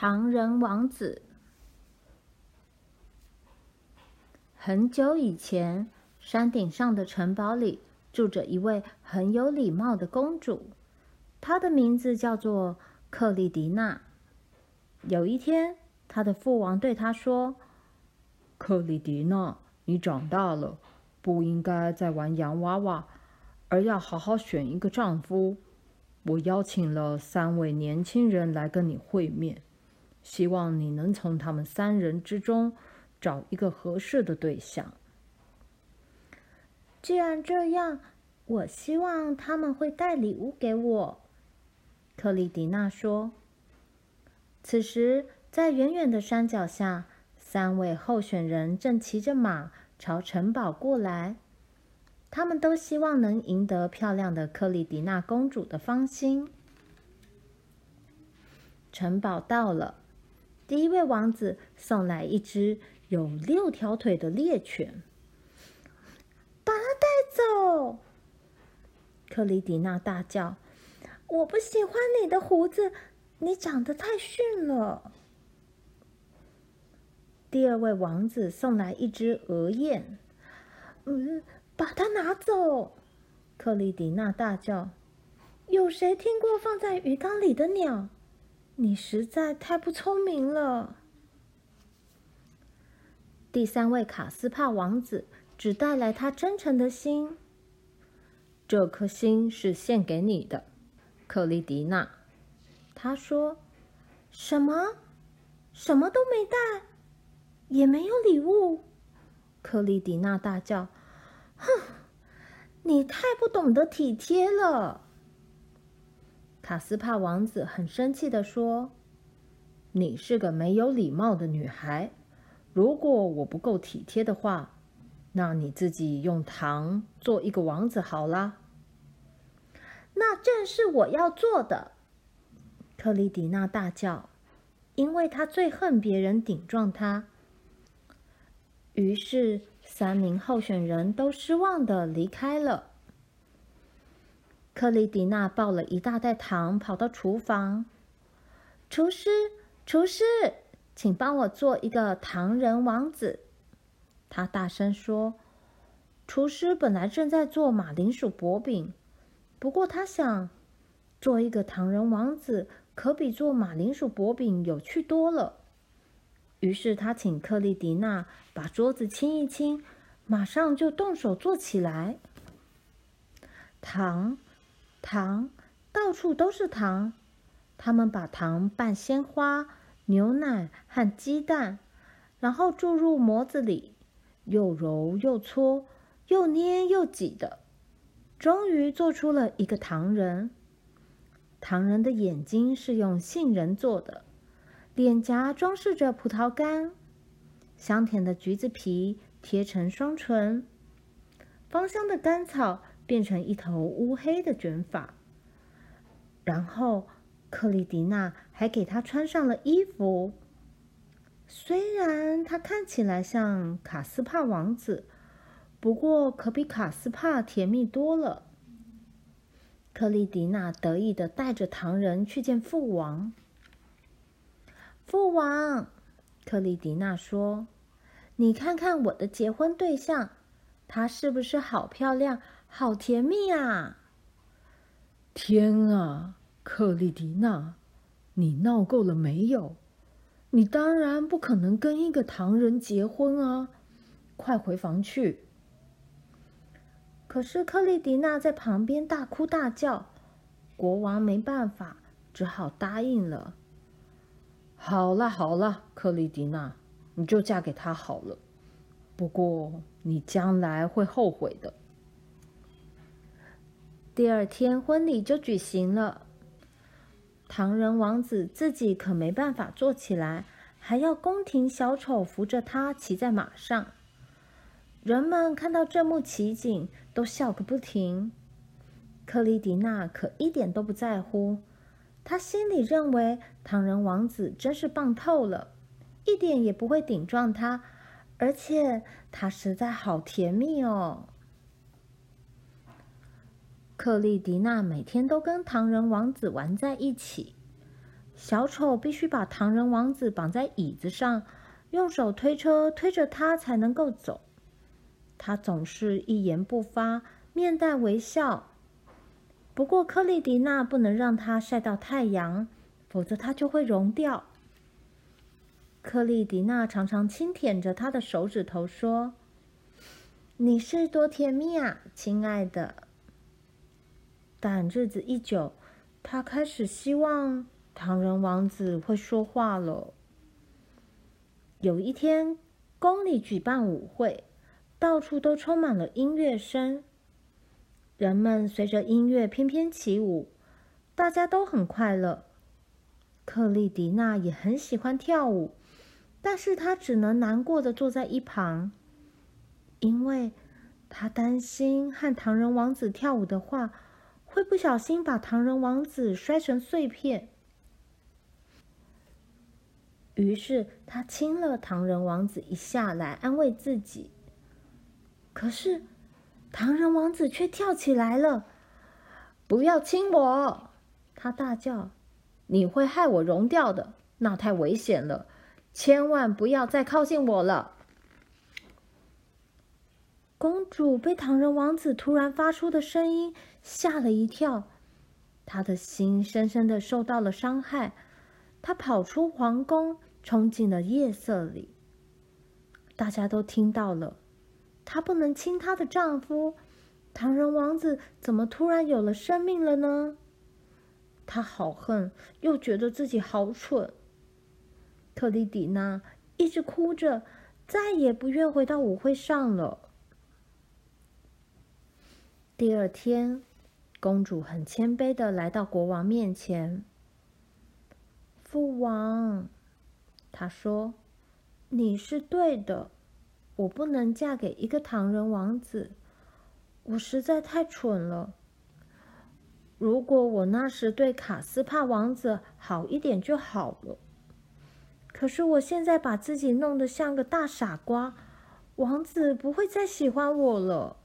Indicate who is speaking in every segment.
Speaker 1: 唐人王子。很久以前，山顶上的城堡里住着一位很有礼貌的公主，她的名字叫做克莉迪娜。有一天，她的父王对她说：“克莉迪娜，你长大了，不应该再玩洋娃娃，而要好好选一个丈夫。我邀请了三位年轻人来跟你会面，希望你能从他们三人之中找一个合适的对象。既然这样，我希望他们会带礼物给我。”克里迪娜说。此时，在远远的山脚下，三位候选人正骑着马朝城堡过来。他们都希望能赢得漂亮的克里迪娜公主的芳心。城堡到了，第一位王子送来一只有六条腿的猎犬，把它带走！克里迪娜大叫：“我不喜欢你的胡子！”你长得太逊了。第二位王子送来一只鹅雁，嗯，把它拿走！克里迪娜大叫：“有谁听过放在鱼缸里的鸟？你实在太不聪明了。”第三位卡斯帕王子只带来他真诚的心，这颗心是献给你的，克莉迪娜。他说：“什么？什么都没带，也没有礼物。”克莉迪娜大叫：“哼，你太不懂得体贴了！”卡斯帕王子很生气地说：“你是个没有礼貌的女孩。如果我不够体贴的话，那你自己用糖做一个王子好了。”那正是我要做的。克莉迪娜大叫，因为她最恨别人顶撞她。于是，三名候选人都失望地离开了。克里迪娜抱了一大袋糖，跑到厨房。厨师，厨师，请帮我做一个糖人王子。他大声说。厨师本来正在做马铃薯薄饼，不过他想做一个糖人王子。可比做马铃薯薄饼有趣多了。于是他请克里迪娜把桌子清一清，马上就动手做起来。糖，糖，到处都是糖。他们把糖拌鲜花、牛奶和鸡蛋，然后注入模子里，又揉又搓，又捏又挤的，终于做出了一个糖人。糖人的眼睛是用杏仁做的，脸颊装饰着葡萄干，香甜的橘子皮贴成双唇，芳香的甘草变成一头乌黑的卷发。然后，克丽迪娜还给他穿上了衣服。虽然他看起来像卡斯帕王子，不过可比卡斯帕甜蜜多了。克丽迪娜得意地带着糖人去见父王。父王，克丽迪娜说：“你看看我的结婚对象，她是不是好漂亮、好甜蜜啊？”天啊，克丽迪娜，你闹够了没有？你当然不可能跟一个唐人结婚啊！快回房去。可是克丽迪娜在旁边大哭大叫，国王没办法，只好答应了。好了好了，克丽迪娜，你就嫁给他好了。不过你将来会后悔的。第二天婚礼就举行了，糖人王子自己可没办法坐起来，还要宫廷小丑扶着他骑在马上。人们看到这幕奇景，都笑个不停。克里迪娜可一点都不在乎，她心里认为唐人王子真是棒透了，一点也不会顶撞她，而且他实在好甜蜜哦。克莉迪娜每天都跟糖人王子玩在一起，小丑必须把唐人王子绑在椅子上，用手推车推着他才能够走。他总是一言不发，面带微笑。不过克莉迪娜不能让他晒到太阳，否则他就会融掉。克莉迪娜常常轻舔着他的手指头，说：“你是多甜蜜啊，亲爱的。”但日子一久，他开始希望唐人王子会说话了。有一天，宫里举办舞会，到处都充满了音乐声。人们随着音乐翩翩起舞，大家都很快乐。克莉迪娜也很喜欢跳舞，但是她只能难过的坐在一旁，因为她担心和唐人王子跳舞的话，会不小心把唐人王子摔成碎片。于是她亲了唐人王子一下来安慰自己，可是。唐人王子却跳起来了！不要亲我！他大叫：“你会害我融掉的，那太危险了！千万不要再靠近我了！”公主被唐人王子突然发出的声音吓了一跳，她的心深深的受到了伤害。她跑出皇宫，冲进了夜色里。大家都听到了。她不能亲她的丈夫，唐人王子怎么突然有了生命了呢？她好恨，又觉得自己好蠢。克丽迪娜一直哭着，再也不愿回到舞会上了。第二天，公主很谦卑的来到国王面前。父王，她说：“你是对的。”我不能嫁给一个唐人王子，我实在太蠢了。如果我那时对卡斯帕王子好一点就好了。可是我现在把自己弄得像个大傻瓜，王子不会再喜欢我了。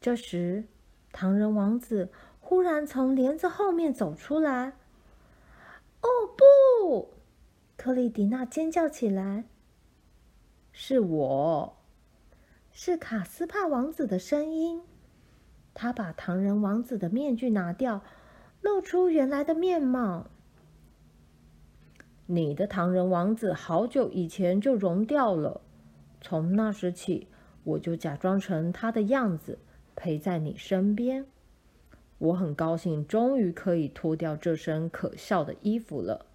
Speaker 1: 这时，唐人王子忽然从帘子后面走出来。“哦，不！”克莉迪娜尖叫起来。是我，是卡斯帕王子的声音。他把唐人王子的面具拿掉，露出原来的面貌。你的唐人王子好久以前就融掉了，从那时起，我就假装成他的样子，陪在你身边。我很高兴，终于可以脱掉这身可笑的衣服了，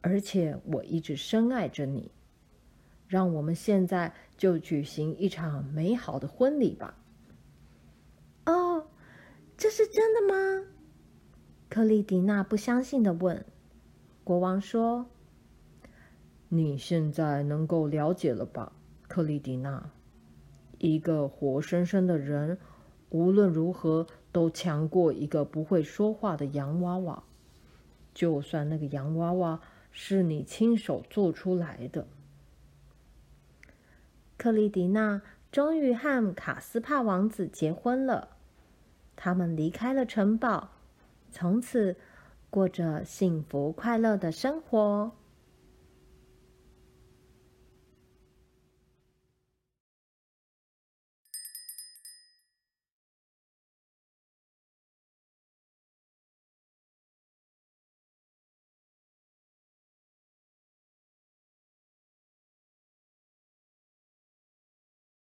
Speaker 1: 而且我一直深爱着你。让我们现在就举行一场美好的婚礼吧。哦，这是真的吗？克丽迪娜不相信地问。国王说：“你现在能够了解了吧，克莉迪娜？一个活生生的人，无论如何都强过一个不会说话的洋娃娃，就算那个洋娃娃是你亲手做出来的。”克莉迪娜终于和卡斯帕王子结婚了，他们离开了城堡，从此过着幸福快乐的生活。